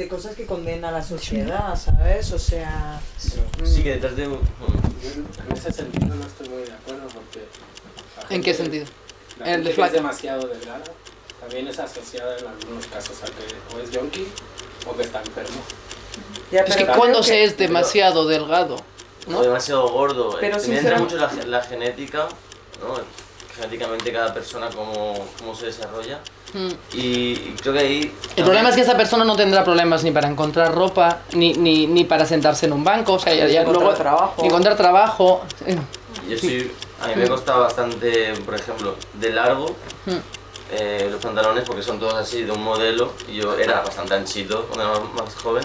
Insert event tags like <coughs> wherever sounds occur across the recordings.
de cosas que condena la sociedad, ¿sabes? O sea... Sí, que detrás de un... En ese sentido no estoy muy de acuerdo porque... ¿En qué sentido? La En el gente de que flaca. es demasiado delgada también es asociada en algunos casos a que o es yonki o que está enfermo. Ya, Es que pero cuando que- se es demasiado delgado, o ¿no? demasiado gordo. Pero También entra sinceramente- mucho la genética, ¿no? Genéticamente cada persona cómo, cómo se desarrolla. Mm. Y, y creo que ahí... El problema es que esa persona no tendrá problemas ni para encontrar ropa, ni, ni, ni para sentarse en un banco, o sea, ya, ya Encontrar luego... trabajo. ni encontrar trabajo. eh, Yo soy, a mí me costaba bastante, por ejemplo, de largo Mm. eh, los pantalones porque son todos así de un modelo y yo era bastante anchito cuando era más joven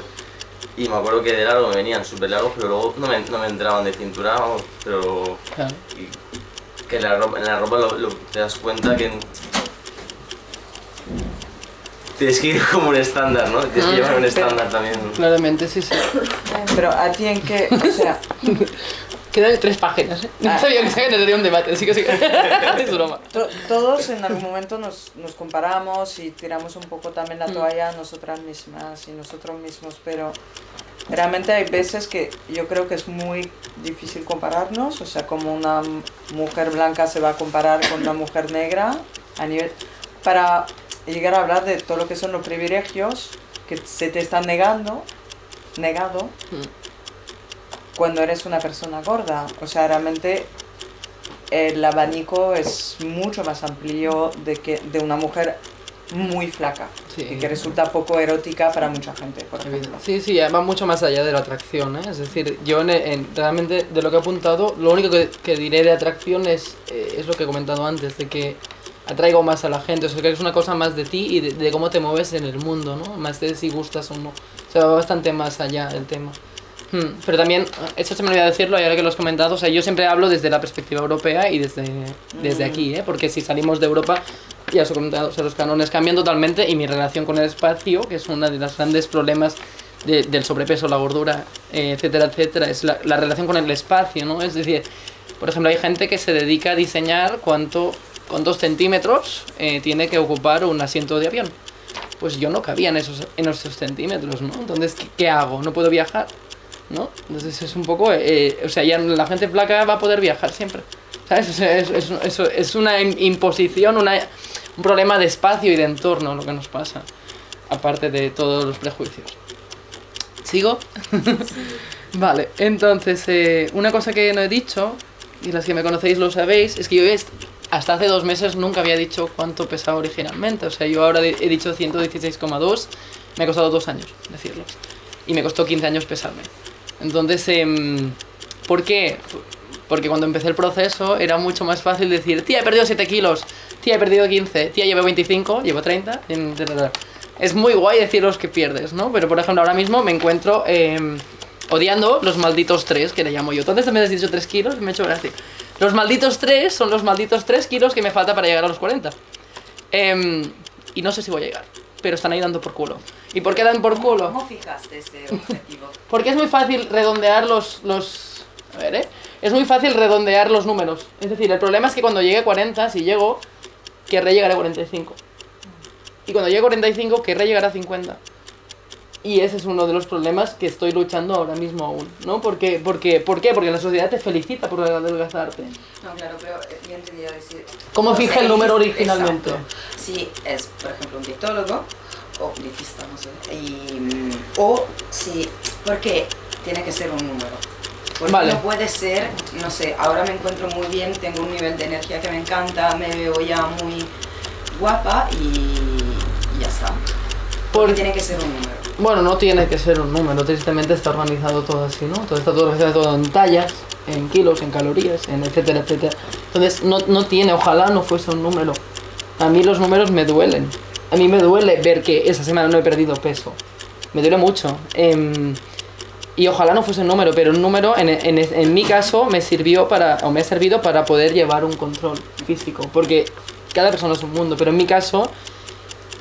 y me acuerdo que de largo me venían súper largos pero luego no me, no me entraban de cintura, vamos, pero Claro. y que la ropa, en la ropa lo, lo- te das cuenta que tienes que ir <laughs> como un estándar, ¿no? Tienes que llevar un estándar también. Claramente, sí, sí. Pero a ti en qué, o sea, <laughs> Quedan tres páginas, ¿eh? No Ah. sabía que se generaría un debate, así que sí. <laughs> es broma. to- todos en algún momento nos, nos comparamos y tiramos un poco también la Mm. toalla a nosotras mismas y nosotros mismos, pero realmente hay veces que yo creo que es muy difícil compararnos, o sea, como una mujer blanca se va a comparar con una mujer negra a nivel para llegar a hablar de todo lo que son los privilegios que se te están negando, negado Mm. cuando eres una persona gorda. O sea, realmente el abanico es mucho más amplio de, que, de una mujer muy flaca Sí. y que resulta poco erótica para mucha gente, por ejemplo. Sí, sí, va mucho más allá de la atracción, ¿eh? Es decir, yo en, en- realmente de lo que he apuntado, lo único que, que diré de atracción es, eh, es lo que he comentado antes, de que atraigo más a la gente, o sea, que es una cosa más de ti y de, de cómo te mueves en el mundo, ¿no? Más de si gustas o no. O sea, va bastante más allá el tema. Hmm, Pero también, eso se me olvidó decirlo y ahora que lo has comentado, o sea, yo siempre hablo desde la perspectiva europea y desde, desde Mm. aquí, ¿eh? Porque si salimos de Europa, ya os he o los cánones cambian totalmente y mi relación con el espacio, que es uno de los grandes problemas de- del sobrepeso, la gordura, eh, etcétera, etcétera, es la, la relación con el espacio, ¿no? Es decir, por ejemplo, hay gente que se dedica a diseñar cuánto, cuántos centímetros eh, tiene que ocupar un asiento de avión. Pues yo no cabía en esos, en esos centímetros, ¿no? Entonces, ¿qué, hago? ¿No puedo viajar? ¿No? Entonces es un poco... eh, o sea, ya la gente flaca va a poder viajar siempre. ¿Sabes? Es, es, una im- imposición, una, un problema de espacio y de entorno lo que nos pasa. Aparte de todos los prejuicios. ¿Sigo? <laughs> vale, entonces, eh, una cosa que no he dicho, y las que me conocéis lo sabéis, es que yo hasta hace dos meses nunca había dicho cuánto pesaba originalmente. O sea, yo ahora he dicho 116,2, me ha costado dos años decirlo. Y me costó 15 años pesarme. Entonces, em, ¿por qué? Porque cuando empecé el proceso era mucho más fácil decir, tía, he perdido 7 kilos, tía, he perdido 15, tía, llevo 25, llevo 30. em, ta, ta, ta". Es muy guay decir los que pierdes, ¿no? Pero por ejemplo, ahora mismo me encuentro em, odiando los malditos 3, que le llamo yo. Entonces me has dicho 3 kilos y me he hecho gracia. Los malditos 3 son los malditos 3 kilos que me falta para llegar a los 40. Em, y no sé si voy a llegar, pero están ahí dando por culo. ¿Y por qué dan por culo? ¿Cómo fijaste ese objetivo? <laughs> Porque es muy fácil redondear los, los... A ver, ¿eh? Es muy fácil redondear los números. Es decir, el problema es que cuando llegue a 40, si llego, querré llegar a 45. Y cuando llegue a 45, querré llegar a 50. Y ese es uno de los problemas que estoy luchando ahora mismo aún, ¿no? Porque, porque, ¿Por qué? Porque la sociedad te felicita por adelgazarte. No, claro, pero yo entendía decir... ¿Cómo no fija el número originalmente? exacto. Si es, por ejemplo, un dietólogo o dietista, no sé, y, mm, o si... Porque tiene que ser un número. Porque Vale. no puede ser, no sé, ahora me encuentro muy bien, tengo un nivel de energía que me encanta, me veo ya muy guapa y, y ya está. Porque Porque tiene que ser un número. Bueno, no tiene que ser un número, tristemente está organizado todo así, ¿no? Todo está todo organizado todo en tallas, en kilos, en calorías, en etcétera, etcétera. Entonces, no, no tiene, ojalá no fuese un número. A mí los números me duelen. A mí me duele ver que esa semana no he perdido peso. Me duele mucho. Em, y ojalá no fuese un número, pero un número en, en, en mi caso me sirvió para, o me ha servido para poder llevar un control físico. Porque cada persona es un mundo, pero en mi caso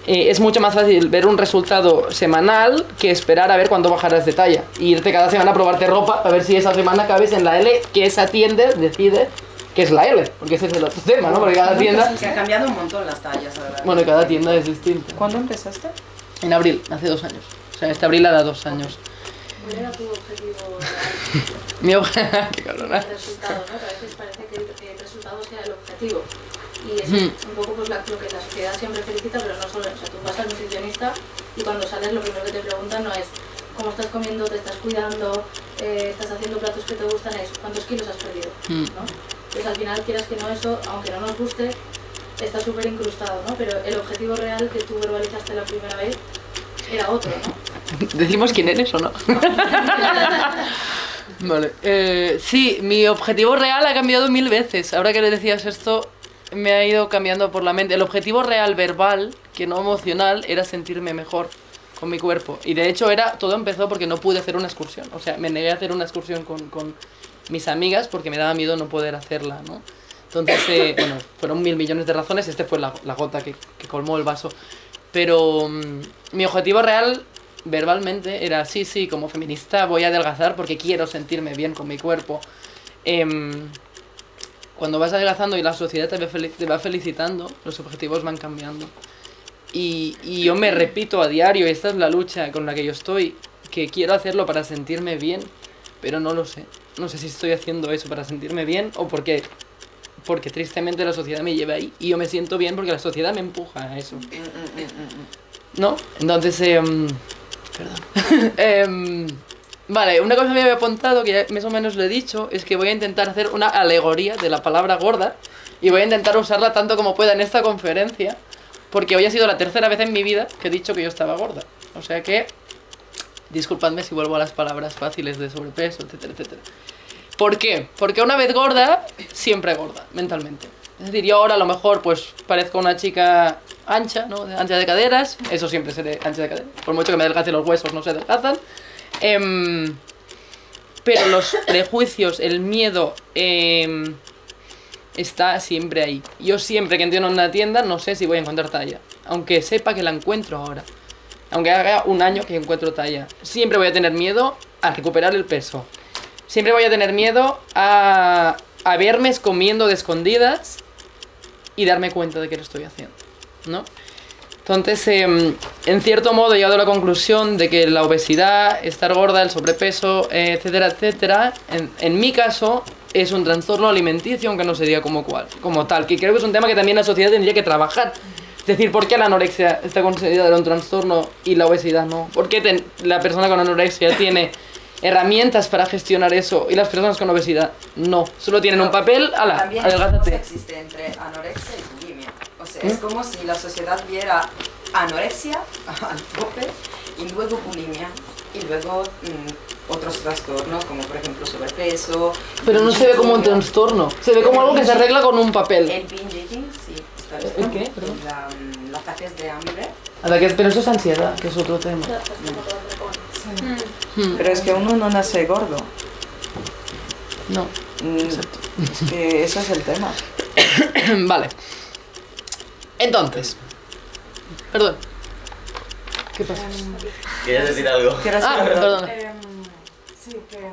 eh, es mucho más fácil ver un resultado semanal que esperar a ver cuándo bajarás de talla. Y irte cada semana a probarte ropa a ver si esa semana cabes en la L que esa tienda decide que es la L. Porque ese es el otro tema, ¿no? Porque cada tienda... Se ha cambiado un montón las tallas, la verdad. Bueno, cada tienda es distinta. ¿Cuándo empezaste? En abril, hace dos años. O sea, este abril hará dos años. ¿Cuál era tu objetivo real? <laughs> Mi obje- <laughs> Qué cabrona. El resultado, ¿no? Que a veces parece que el, resultado sea el objetivo. Y es Hmm. un poco pues, la- lo que la sociedad siempre felicita, pero no solo. O sea, tú vas al nutricionista y cuando sales lo primero que te preguntan no es cómo estás comiendo, te estás cuidando, eh, estás haciendo platos que te gustan, es cuántos kilos has perdido, Mm. ¿no? Pues al final, quieras que no, eso, aunque no nos guste, está súper incrustado, ¿no? Pero el objetivo real que tú verbalizaste la primera vez era otro, ¿no? ¿Decimos quién eres o no? <laughs> vale. Eh, sí, mi objetivo real ha cambiado mil veces. Ahora que le decías esto, me ha ido cambiando por la mente. El objetivo real verbal, que no emocional, era sentirme mejor con mi cuerpo. Y de hecho era todo empezó porque no pude hacer una excursión. O sea, me negué a hacer una excursión con, con mis amigas porque me daba miedo no poder hacerla, ¿no? Entonces, eh, <laughs> bueno, fueron mil millones de razones. Este fue la, la gota que, que colmó el vaso. Pero mm, mi objetivo real verbalmente era, sí, sí, como feminista voy a adelgazar porque quiero sentirme bien con mi cuerpo. Em, cuando vas adelgazando y la sociedad te, te va felicitando, los objetivos van cambiando. Y, y yo me repito a diario, esta es la lucha con la que yo estoy, que quiero hacerlo para sentirme bien, pero no lo sé. No sé si estoy haciendo eso para sentirme bien o porque, porque tristemente la sociedad me lleva ahí y yo me siento bien porque la sociedad me empuja a eso. ¿No? Entonces, em, perdón. <laughs> Em, vale, una cosa que me había apuntado, que ya más o menos lo he dicho, es que voy a intentar hacer una alegoría de la palabra gorda y voy a intentar usarla tanto como pueda en esta conferencia, porque hoy ha sido la tercera vez en mi vida que he dicho que yo estaba gorda. O sea que, disculpadme si vuelvo a las palabras fáciles de sobrepeso, etcétera, etcétera. ¿Por qué? Porque una vez gorda, siempre gorda, mentalmente. Es decir, yo ahora a lo mejor pues parezco una chica ancha, ¿no? Ancha de caderas, eso siempre seré ancha de caderas. Por mucho que me adelgace los huesos, no se adelgazan. Em, pero los <coughs> prejuicios, el miedo, em, está siempre ahí. Yo siempre que entro en una tienda no sé si voy a encontrar talla, aunque sepa que la encuentro ahora. Aunque haga un año que encuentro talla. Siempre voy a tener miedo a recuperar el peso. Siempre voy a tener miedo a, a verme comiendo de escondidas y darme cuenta de que lo estoy haciendo, ¿no? Entonces, em, en cierto modo he llegado a la conclusión de que la obesidad, estar gorda, el sobrepeso, eh, etcétera, etcétera, en, en mi caso es un trastorno alimenticio, aunque no se diga como, cual, como tal, que creo que es un tema que también la sociedad tendría que trabajar. Es decir, ¿por qué la anorexia está considerada un trastorno y la obesidad no? ¿Por qué ten- la persona con anorexia tiene herramientas para gestionar eso y las personas con obesidad no? Solo tienen un papel, ala, También no adelgázate. existe entre anorexia y bulimia. O sea, ¿Eh? es como si la sociedad viera anorexia <laughs> al tope y luego bulimia y luego mm, otros trastornos como por ejemplo sobrepeso. Pero no se ve como un trastorno, se ve como algo que se arregla con un papel. El binge eating, sí, está ¿El qué? Mm, los ataques de hambre. A ver, que- pero eso es ansiedad, que es otro tema. Ya Pero es que uno no nace gordo. No, Mm, exacto. Es que ese es el tema. <coughs> vale. Entonces. Perdón. ¿Qué pasa? ¿Quieres decir algo? ¿Quieres Ah, perdón. Em, sí, que em,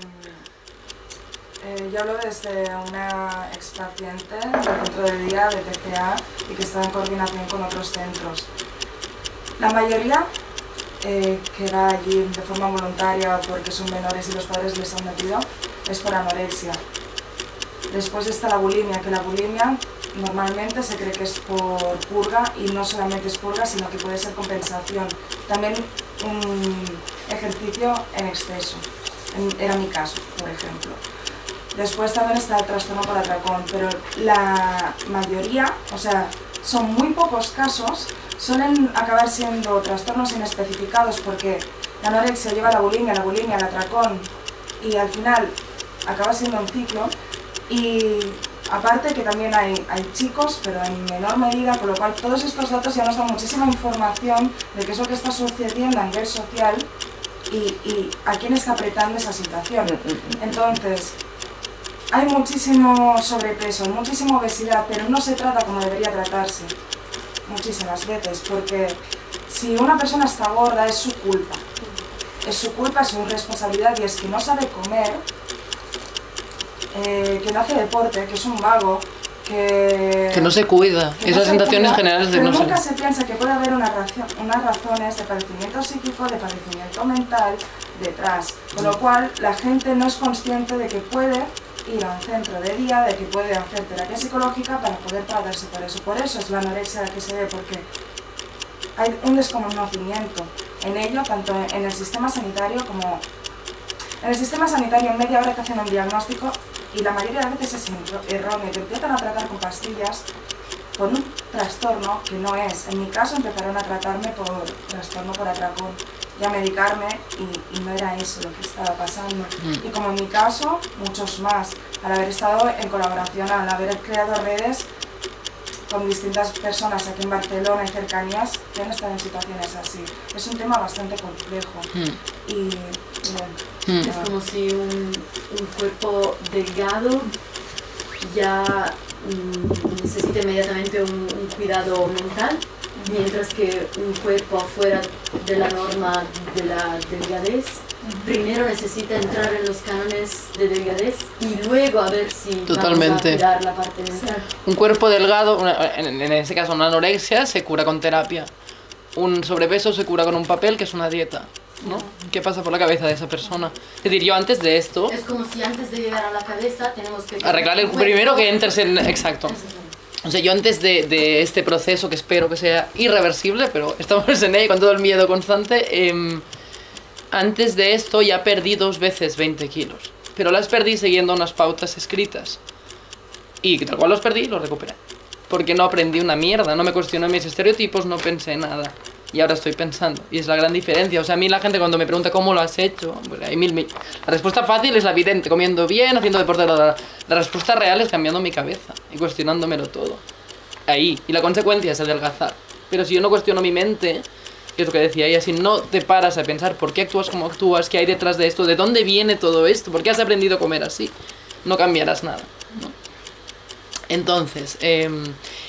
eh, yo hablo desde una ex paciente del centro de día de TCA y que está en coordinación con otros centros. La mayoría eh, que va allí de forma voluntaria porque son menores y los padres les han metido es por anorexia. Después está la bulimia, que la bulimia normalmente se cree que es por purga y no solamente es purga, sino que puede ser compensación. También un ejercicio en exceso. Era mi caso, por ejemplo. Después también está el trastorno por atracón, pero la mayoría, o sea, son muy pocos casos, suelen acabar siendo trastornos inespecificados porque la anorexia lleva a la bulimia, la bulimia al atracón y al final acaba siendo un ciclo. Y aparte que también hay, hay chicos, pero en menor medida, con lo cual todos estos datos ya nos dan muchísima información de qué es lo que está sucediendo a nivel social y, y a quién está apretando esa situación. Entonces, hay muchísimo sobrepeso, muchísima obesidad, pero no se trata como debería tratarse muchísimas veces, porque si una persona está gorda es su culpa. Es su culpa, es su responsabilidad y es que no sabe comer, eh, que no hace deporte, que es un vago, que... Que no se cuida. que Esas se sensaciones generales de pero no nunca sé. se piensa que puede haber una razón, unas razones de padecimiento psíquico, de padecimiento mental detrás. Con lo cual, la gente no es consciente de que puede ir a un centro de día, de que puede hacer terapia psicológica para poder tratarse por eso. Por eso es la anorexia que se ve, porque hay un desconocimiento en ello, tanto en el sistema sanitario como en el sistema sanitario en media hora te hacen un diagnóstico y la mayoría de veces es erróneo. Te empiezan a tratar con pastillas por un trastorno que no es. En mi caso empezaron a tratarme por trastorno por atracón y a medicarme y, y no era eso lo que estaba pasando. Y como en mi caso, muchos más. Al haber estado en colaboración, al haber creado redes con distintas personas aquí en Barcelona y cercanías que han estado en situaciones así. Es un tema bastante complejo. Mm, Y bueno, mm. Es como si un, un cuerpo delgado ya mm, necesita inmediatamente un, un cuidado mental, mientras que un cuerpo fuera de la norma de la delgadez primero necesita entrar en los cánones de delgadez y luego a ver si Totalmente. vamos a cuidar la parte mental. Un cuerpo delgado, una- en, en este caso una anorexia, se cura con terapia. Un sobrepeso se cura con un papel, que es una dieta. ¿no? ¿Qué pasa por la cabeza de esa persona? Es decir, yo antes de esto, Es como si antes de llegar a la cabeza tenemos que... arreglar el primero que entres en... Exacto. O sea, yo antes de, este proceso, que espero que sea irreversible, pero estamos en ello con todo el miedo constante, em, antes de esto ya perdí dos veces 20 kilos. Pero las perdí siguiendo unas pautas escritas. Y tal cual los perdí, los recuperé. Porque no aprendí una mierda, no me cuestioné mis estereotipos, no pensé nada. Y ahora estoy pensando. Y es la gran diferencia. O sea, a mí la gente cuando me pregunta cómo lo has hecho, pues hay mil, La respuesta fácil es la evidente, comiendo bien, haciendo deporte. La, la- la respuesta real es cambiando mi cabeza y cuestionándomelo todo. Ahí. Y la consecuencia es adelgazar. Pero si yo no cuestiono mi mente, que es lo que decía ella, si no te paras a pensar por qué actúas como actúas, qué hay detrás de esto, de dónde viene todo esto, por qué has aprendido a comer así, no cambiarás nada. Entonces, em,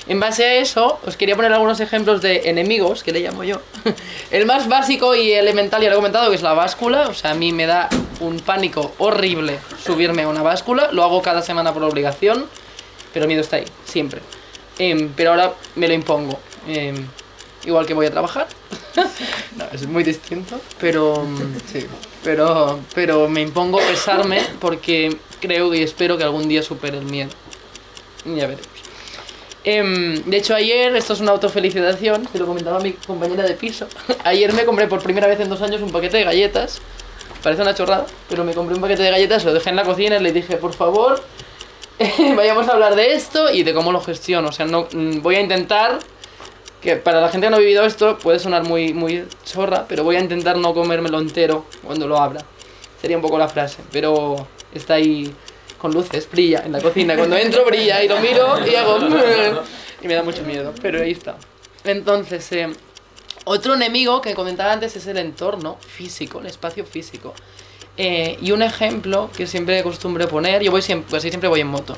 en base a eso, os quería poner algunos ejemplos de enemigos, que le llamo yo. <laughs> El más básico y elemental, ya lo he comentado, que es la báscula. O sea, a mí me da un pánico horrible subirme a una báscula. Lo hago cada semana por obligación, pero miedo está ahí, siempre. Em, pero ahora me lo impongo. Em, igual que voy a trabajar. <laughs> no, es muy distinto, pero. Pero, pero me impongo pesarme porque creo y espero que algún día supere el miedo. Ya veremos. Em, de hecho, ayer, esto es una autofelicitación, se lo comentaba mi compañera de piso. <laughs> ayer me compré por primera vez en dos años un paquete de galletas. Parece una chorrada, pero me compré un paquete de galletas, lo dejé en la cocina y le dije, por favor, <laughs> vayamos a hablar de esto y de cómo lo gestiono. O sea, no, mm, voy a intentar, que para la gente que no ha vivido esto puede sonar muy, muy chorra, pero voy a intentar no comérmelo entero cuando lo abra. Sería un poco la frase, pero está ahí con luces, brilla en la cocina. Cuando entro brilla y lo miro y hago... <laughs> y me da mucho miedo, pero ahí está. Entonces, eh, otro enemigo que comentaba antes es el entorno físico, el espacio físico. Eh, y un ejemplo que siempre acostumbro poner, yo voy siempre, pues siempre voy en moto.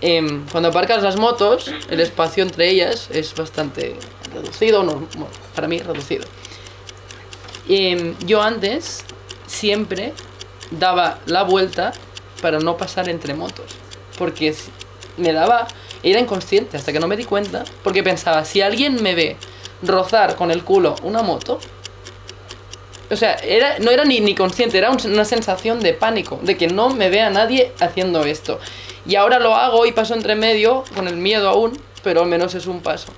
Em, cuando aparcas las motos, el espacio entre ellas es bastante reducido, no, bueno, para mí reducido. Em, yo antes siempre daba la vuelta para no pasar entre motos, porque me daba, era inconsciente hasta que no me di cuenta, porque pensaba, si alguien me ve rozar con el culo una moto, o sea, era, no era ni, ni consciente, era un- una sensación de pánico, de que no me vea nadie haciendo esto. Y ahora lo hago y paso entre medio, con el miedo aún, pero al menos es un paso.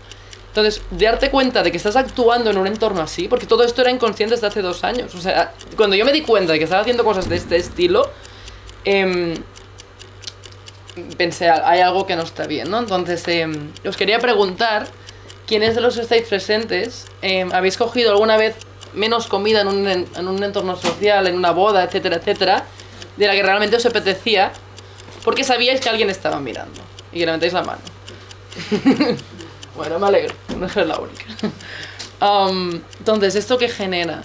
Entonces, darte cuenta de que estás actuando en un entorno así, porque todo esto era inconsciente desde hace dos años. O sea, cuando yo me di cuenta de que estaba haciendo cosas de este estilo, em, pensé, hay algo que no está bien, ¿no? Entonces, em, os quería preguntar, ¿quiénes de los que estáis presentes em, habéis cogido alguna vez menos comida en un, en, un entorno social, en una boda, etcétera, etcétera, de la que realmente os apetecía, porque sabíais que alguien estaba mirando y que levantáis la mano? <laughs> bueno, me alegro, no soy la única. Am, entonces, ¿esto qué genera?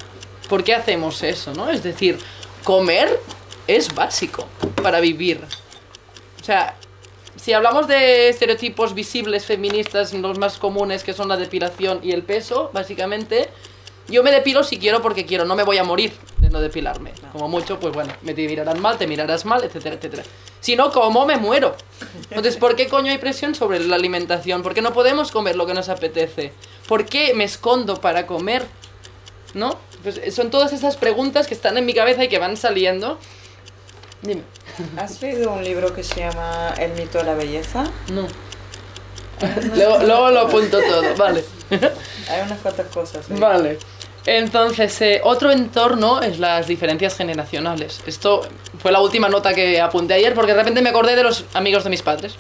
¿Por qué hacemos eso, no? Es decir, comer es básico para vivir. O sea, si hablamos de estereotipos visibles feministas, los más comunes que son la depilación y el peso, básicamente, yo me depilo si quiero porque quiero, no me voy a morir de no depilarme. Como mucho, pues bueno, me te mirarán mal, te mirarás mal, etcétera, etcétera. Si no, ¿cómo me muero? Entonces, ¿por qué coño hay presión sobre la alimentación? ¿Por qué no podemos comer lo que nos apetece? ¿Por qué me escondo para comer? ¿No? Pues son todas esas preguntas que están en mi cabeza y que van saliendo. Dime. ¿Has leído un libro que se llama El mito de la belleza? No. <laughs> luego, luego lo apunto todo, vale. <laughs> Hay unas cuantas cosas. ¿eh? Vale. Entonces, eh, otro entorno es las diferencias generacionales. Esto fue la última nota que apunté ayer porque de repente me acordé de los amigos de mis padres.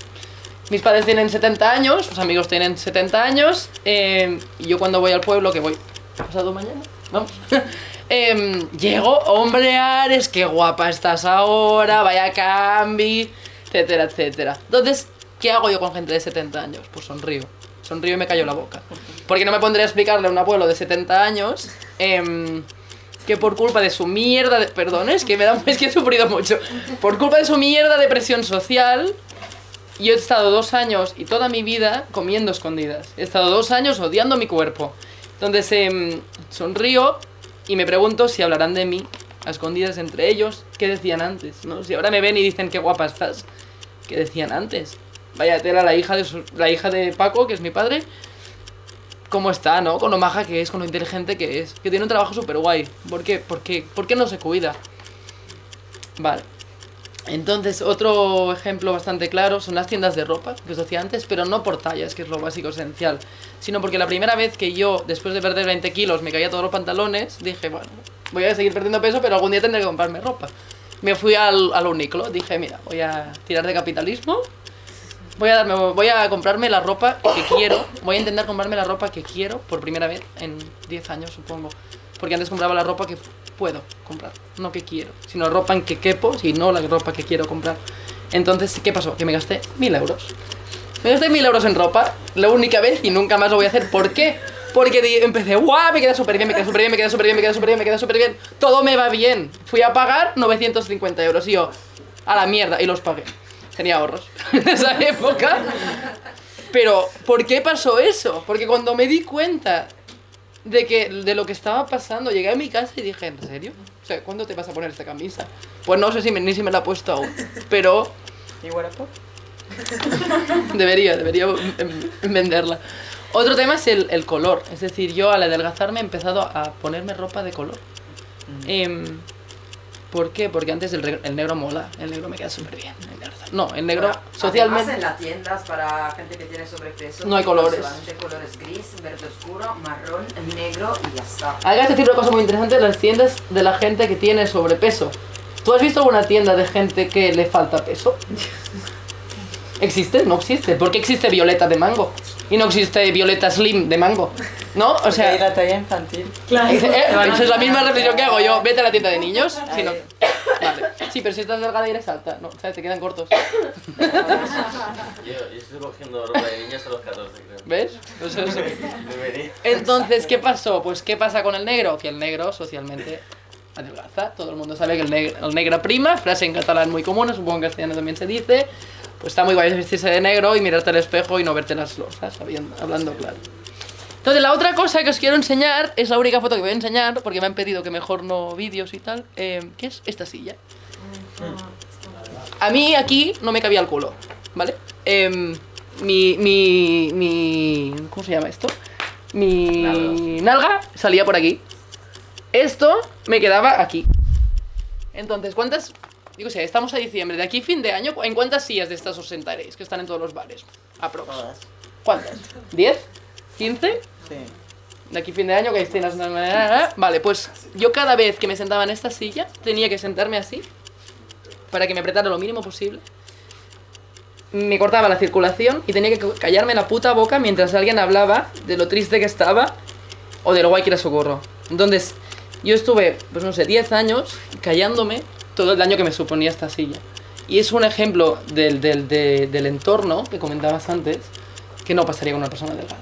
Mis padres tienen 70 años, los amigos tienen 70 años, eh, y yo cuando voy al pueblo, que voy pasado mañana, vamos, <laughs> em, llego, hombre Ares, qué guapa estás ahora, vaya cambi, etcétera, etcétera. Entonces, ¿qué hago yo con gente de 70 años? Pues sonrío. Sonrío y me callo la boca. Porque no me pondré a explicarle a un abuelo de 70 años em, que por culpa de su mierda de... Perdón, es que, me da, <laughs> es que he sufrido mucho. Por culpa de su mierda de presión social, yo he estado dos años y toda mi vida comiendo escondidas. He estado dos años odiando mi cuerpo. Entonces em, sonrío y me pregunto si hablarán de mí a escondidas entre ellos. ¿Qué decían antes? ¿no? Si ahora me ven y dicen qué guapa estás. ¿Qué decían antes? Vaya tela, la hija de, su- la hija de Paco, que es mi padre. ¿Cómo está, no? Con lo maja que es, con lo inteligente que es. Que tiene un trabajo súper guay. ¿Por qué? ¿Por qué? ¿Por qué no se cuida? Vale. Entonces, otro ejemplo bastante claro son las tiendas de ropa, que os decía antes, pero no por tallas, que es lo básico esencial, sino porque la primera vez que yo, después de perder 20 kilos, me caía todos los pantalones, dije, bueno, voy a seguir perdiendo peso, pero algún día tendré que comprarme ropa. Me fui al, al Uniqlo, dije, mira, voy a tirar de capitalismo, voy a, darme, voy a comprarme la ropa que quiero, voy a intentar comprarme la ropa que quiero por primera vez en 10 años, supongo. Porque antes compraba la ropa que puedo comprar, no que quiero, sino ropa en que quepo, y no la ropa que quiero comprar. Entonces, ¿qué pasó? Que me gasté mil euros. Me gasté mil euros en ropa, la única vez y nunca más lo voy a hacer. ¿Por qué? Porque empecé, guau, me queda súper bien, me queda súper bien, me queda súper bien, me queda súper bien, me queda súper bien. Todo me va bien. Fui a pagar 950 euros y yo, a la mierda, y los pagué. Tenía ahorros <laughs> en esa época. Pero, ¿por qué pasó eso? Porque cuando me di cuenta de que de lo que estaba pasando, llegué a mi casa y dije, ¿en serio? O sea, ¿cuándo te vas a poner esta camisa? Pues no sé si me- ni si me la he puesto aún, pero <laughs> ¿Y Wallapop? <laughs> debería, debería venderla. Otro tema es el, el color, es decir, yo al adelgazarme he empezado a ponerme ropa de color. Em, ¿Por qué? Porque antes el, negro mola, el negro me queda súper bien. el negro- No, el negro Ahora, socialmente... en las tiendas para gente que tiene sobrepeso. No hay colores. Solamente colores gris, verde oscuro, marrón, negro y ya está. Hay que decir una cosa muy interesante de las tiendas de la gente que tiene sobrepeso. ¿Tú has visto alguna tienda de gente que le falta peso? <laughs> ¿Existe? No existe. ¿Por qué existe Violeta de mango? Y no existe Violeta Slim de mango. ¿No? O Porque sea, hay la talla infantil. eh, esa es la misma reflexión que hago yo. Vete a la tienda de niños. Si no... Vale. Sí, pero si estás delgada y eres alta. No, ¿sabes? Te quedan cortos. Yo, yo estoy cogiendo ropa de niñas a los 14, creo. ¿Ves? O sea, eso- Debería. Entonces, ¿qué pasó? Pues, ¿qué pasa con el negro? Que el negro socialmente adelgaza. Todo el mundo sabe que el, neg- el negra prima, frase en catalán muy común, supongo en castellano también se dice. Pues está muy guay vestirse de negro y mirarte al espejo y no verte las losas, habiendo- hablando claro. Entonces, la otra cosa que os quiero enseñar es la única foto que voy a enseñar, porque me han pedido que mejor no vídeos y tal, eh, que es esta silla. A mí aquí no me cabía el culo, ¿vale? Em, mi, mi, mi... ¿Cómo se llama esto? Mi nalga salía por aquí. Esto me quedaba aquí. Entonces, ¿cuántas... Digo, sé, estamos a diciembre, de aquí fin de año, ¿en cuántas sillas de estas os sentaréis? Que están en todos los bares. Aprox. ¿Cuántas? ¿10? ¿15? Sí. de aquí fin de año que hay cenas. na, na, na, na. Vale, pues yo cada vez que me sentaba en esta silla tenía que sentarme así para que me apretara lo mínimo posible. Me cortaba la circulación y tenía que callarme la puta boca mientras alguien hablaba de lo triste que estaba o de lo guay que era socorro. Entonces, yo estuve, pues no sé, 10 años callándome todo el daño que me suponía esta silla. Y es un ejemplo del, del, de- del entorno que comentabas antes que no pasaría con una persona delgada.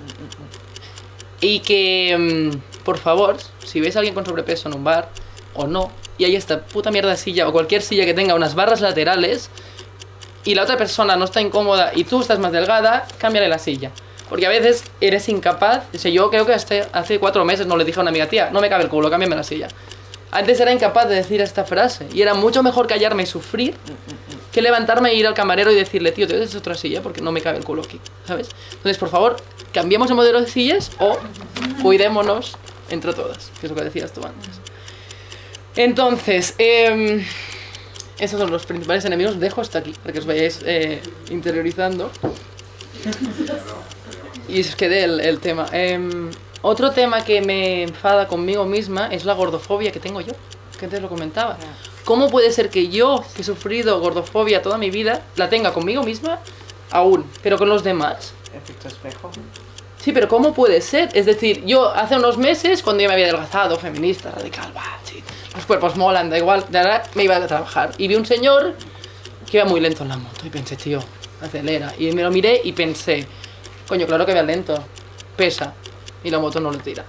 Y que, mm, por favor, si veis a alguien con sobrepeso en un bar o no, y hay esta puta mierda de silla o cualquier silla que tenga unas barras laterales y la otra persona no está incómoda y tú estás más delgada, cámbiale la silla. Porque a veces eres incapaz. O yo creo que hasta hace cuatro meses no le dije a una amiga, tía, no me cabe el culo, cámbiame la silla. Antes era incapaz de decir esta frase y era mucho mejor callarme y sufrir levantarme e ir al camarero y decirle, tío, te des otra silla porque no me cabe el culo aquí, ¿sabes? Entonces, por favor, cambiemos el modelo de sillas o cuidémonos entre todas, que es lo que decías tú antes. Entonces, em, esos son los principales enemigos. Dejo hasta aquí para que os vayáis eh, interiorizando. Y os quede el, tema. Em, otro tema que me enfada conmigo misma es la gordofobia que tengo yo, que antes lo comentaba. ¿Cómo puede ser que yo, que he sufrido gordofobia toda mi vida, la tenga conmigo misma aún, pero con los demás? Efecto espejo. Sí, pero ¿cómo puede ser? Es decir, yo hace unos meses, cuando yo me había adelgazado, feminista, radical, bah, sí, los cuerpos molan, da igual, de ahora me iba a trabajar. Y vi un señor que iba muy lento en la moto y pensé, tío, acelera. Y me lo miré y pensé, coño, claro que va lento, pesa y la moto no lo tira.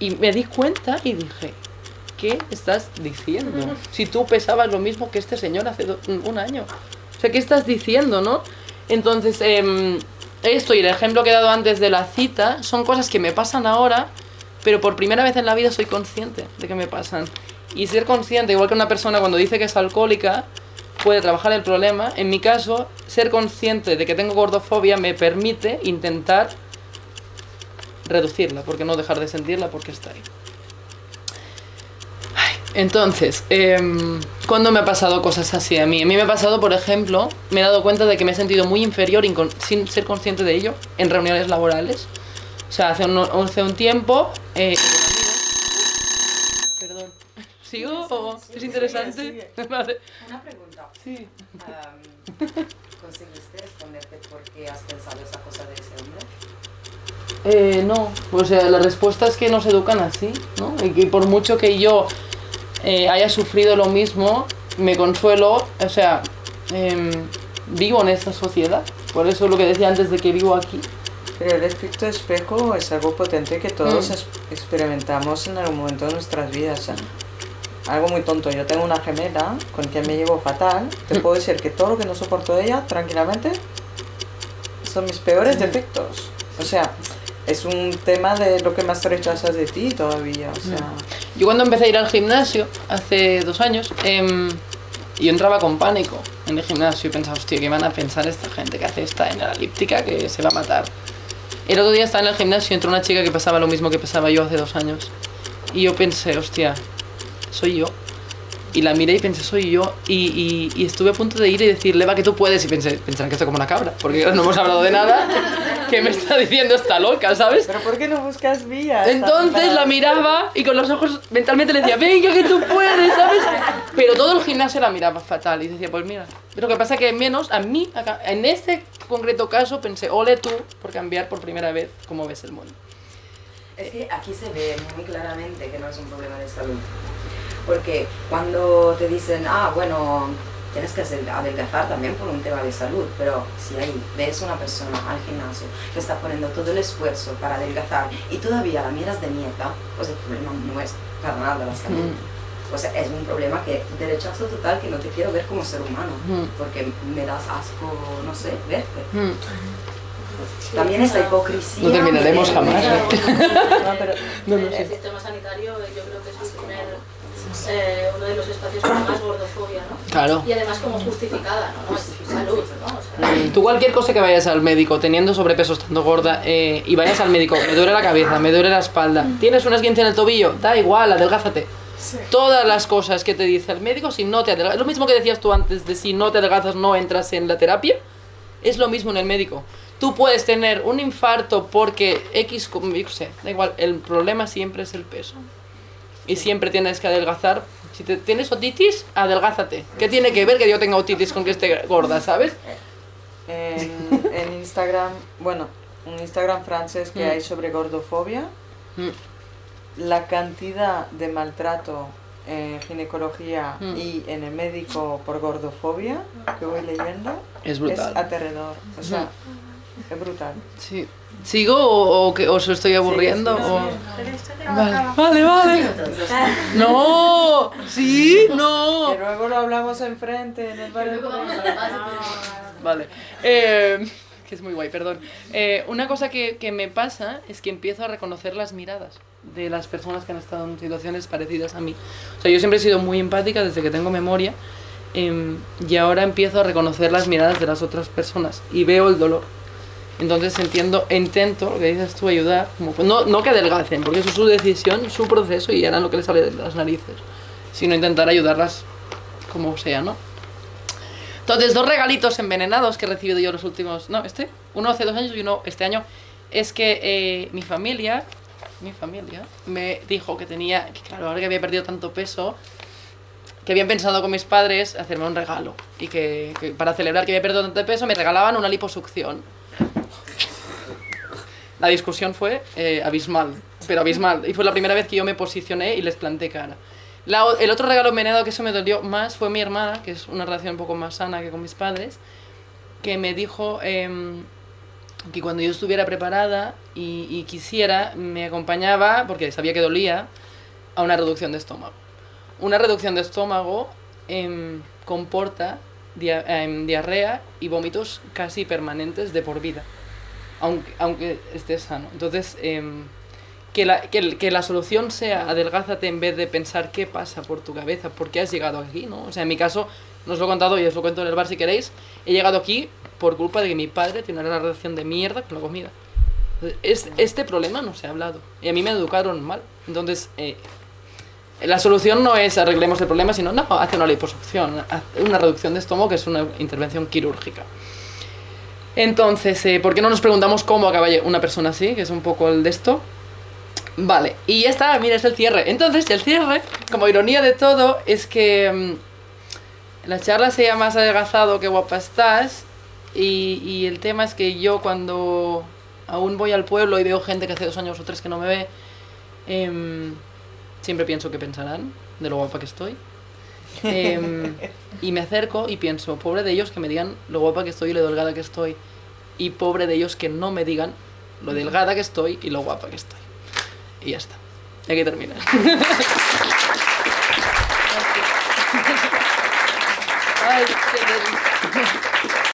Y me di cuenta y dije, ¿qué estás diciendo? Si tú pesabas lo mismo que este señor hace do- un año. O sea, ¿qué estás diciendo, no? Entonces, em, esto y el ejemplo que he dado antes de la cita son cosas que me pasan ahora, pero por primera vez en la vida soy consciente de que me pasan. Y ser consciente, igual que una persona cuando dice que es alcohólica, puede trabajar el problema. En mi caso, ser consciente de que tengo gordofobia me permite intentar reducirla, porque no dejar de sentirla porque está ahí. Entonces, em, ¿cuándo me ha pasado cosas así a mí? A mí me ha pasado, por ejemplo, me he dado cuenta de que me he sentido muy inferior sin ser consciente de ello en reuniones laborales. O sea, hace un, hace un tiempo... eh, Perdón. <laughs> ¿Sigo o es interesante? <laughs> Vale. Una pregunta. Sí. Am, ¿Conseguiste responderte por qué has pensado esa cosa de ese hombre? Eh, no, o sea, la respuesta es que nos educan así, ¿no? Y que por mucho que yo eh, haya sufrido lo mismo, me consuelo, o sea, em, vivo en esta sociedad. Por eso lo que decía antes de que vivo aquí. Pero el efecto espejo es algo potente que todos Mm. experimentamos en algún momento de nuestras vidas. sea, algo muy tonto. Yo tengo una gemela con quien me llevo fatal. Te puedo decir que todo lo que no soporto de ella, tranquilamente, son mis peores defectos. O sea, es un tema de lo que más rechazas de ti todavía. O sea, Yo cuando empecé a ir al gimnasio, hace dos años, em, yo entraba con pánico en el gimnasio y pensaba, hostia, ¿qué van a pensar esta gente que hace esta en la elíptica que se va a matar? El otro día estaba en el gimnasio y entró una chica que pasaba lo mismo que pasaba yo hace dos años. Y yo pensé, hostia, soy yo. Y la miré y pensé, soy yo. Y, y- y estuve a punto de ir y decirle, va, que tú puedes. Y pensé, pensarán que estoy como una cabra, porque no hemos hablado de nada. <laughs> ¿Qué me está diciendo esta loca, sabes? pero ¿por qué no buscas vías? Entonces la miraba y con los ojos mentalmente le decía, venga que tú puedes, ¿sabes? Pero todo el gimnasio la miraba fatal y decía, pues mira. Pero lo que pasa que menos a mí, acá- en este concreto caso, pensé, ole tú por cambiar por primera vez cómo ves el mundo. Es que aquí se ve muy claramente que no es un problema de salud. Porque cuando te dicen, ah, bueno, tienes que adelgazar también por un tema de salud, pero si ahí ves una persona al gimnasio que está poniendo todo el esfuerzo para adelgazar y todavía la miras de nieta, pues el problema no es para nada la salud. O sea, es un problema que de rechazo total que no te quiero ver como ser humano, Mm. porque me das asco, no sé, verte. Mm. También esta hipocresía. No terminaremos jamás, de- <laughs> No, pero No, no, el sí. sistema sanitario yo creo que es el primer, eh, uno de los espacios con más gordofobia, ¿no? Claro. Y además como justificada, ¿no? no es salud, ¿no? O sea, Tú cualquier cosa que vayas al médico teniendo sobrepeso, estando gorda, eh, y vayas al médico, me duele la cabeza, me duele la espalda, tienes una esguince en el tobillo, da igual, adelgázate. Sí. Todas las cosas que te dice el médico, si no te adelgazas, lo mismo que decías tú antes de si no te adelgazas no entras en la terapia, es lo mismo en el médico. Tú puedes tener un infarto porque X, qué sé, da igual, el problema siempre es el peso. Y siempre tienes que adelgazar. Si te, tienes otitis, adelgázate. ¿Qué tiene que ver que yo tenga otitis con que esté gorda, sabes? en, en Instagram, bueno, un Instagram francés que Mm. hay sobre gordofobia, Mm. la cantidad de maltrato en ginecología Mm. y en el médico por gordofobia que voy leyendo Es brutal. es aterrador. O sea, es brutal. Sí. ¿Sigo o, o que os estoy aburriendo? Sí, sí, o- Vale, vale, vale. No, sí, no. Que luego lo hablamos enfrente en el bar. Vale. Eh, que es muy guay, perdón. Eh, una cosa que, que me pasa es que empiezo a reconocer las miradas. de las personas que han estado en situaciones parecidas a mí. O sea, yo siempre he sido muy empática desde que tengo memoria em, y ahora empiezo a reconocer las miradas de las otras personas y veo el dolor. Entonces entiendo, intento, lo que dices tú, ayudar, como, no, no que adelgacen, porque eso es su decisión, su proceso y harán lo que les sale de las narices, sino intentar ayudarlas como sea, ¿no? Entonces, dos regalitos envenenados que he recibido yo los últimos, no, este, uno hace dos años y uno este año, es que eh, mi familia, mi familia, me dijo que tenía, que claro, ahora que había perdido tanto peso, que habían pensado con mis padres hacerme un regalo y que, que para celebrar que había perdido tanto peso me regalaban una liposucción. La discusión fue eh, abismal, pero abismal. Y fue la primera vez que yo me posicioné y les planté cara. El otro regalo envenenado que eso me dolió más fue mi hermana, que es una relación un poco más sana que con mis padres, que me dijo em, que cuando yo estuviera preparada y, quisiera, me acompañaba, porque sabía que dolía, a una reducción de estómago. Una reducción de estómago em, comporta em, diarrea y vómitos casi permanentes de por vida, aunque, aunque estés sano. Entonces, em, que, la, que, la solución sea adelgázate en vez de pensar qué pasa por tu cabeza, por qué has llegado aquí, ¿no? O sea, en mi caso, no os lo he contado y os lo cuento en el bar si queréis, he llegado aquí por culpa de que mi padre tiene una relación de mierda con la comida. Entonces, es- este problema no se ha hablado y a mí me educaron mal. Entonces, eh, la solución no es arreglemos el problema, sino no, hace una liposucción, una reducción de estómago que es una intervención quirúrgica. Entonces, eh, ¿por qué no nos preguntamos cómo acaba una persona así? Que es un poco el de esto. Vale, y ya está, mira, es el cierre. Entonces, el cierre, como ironía de todo, es que mm, la charla se llama Más adelgazado que guapa estás. Y, el tema es que yo cuando aún voy al pueblo y veo gente que hace dos años o tres que no me ve, em, siempre pienso que pensarán de lo guapa que estoy. Em, y me acerco y pienso, pobre de ellos que me digan lo guapa que estoy y lo delgada que estoy. Y pobre de ellos que no me digan lo delgada que estoy y lo guapa que estoy. Y ya está. Y aquí termina. <laughs> Ay, qué.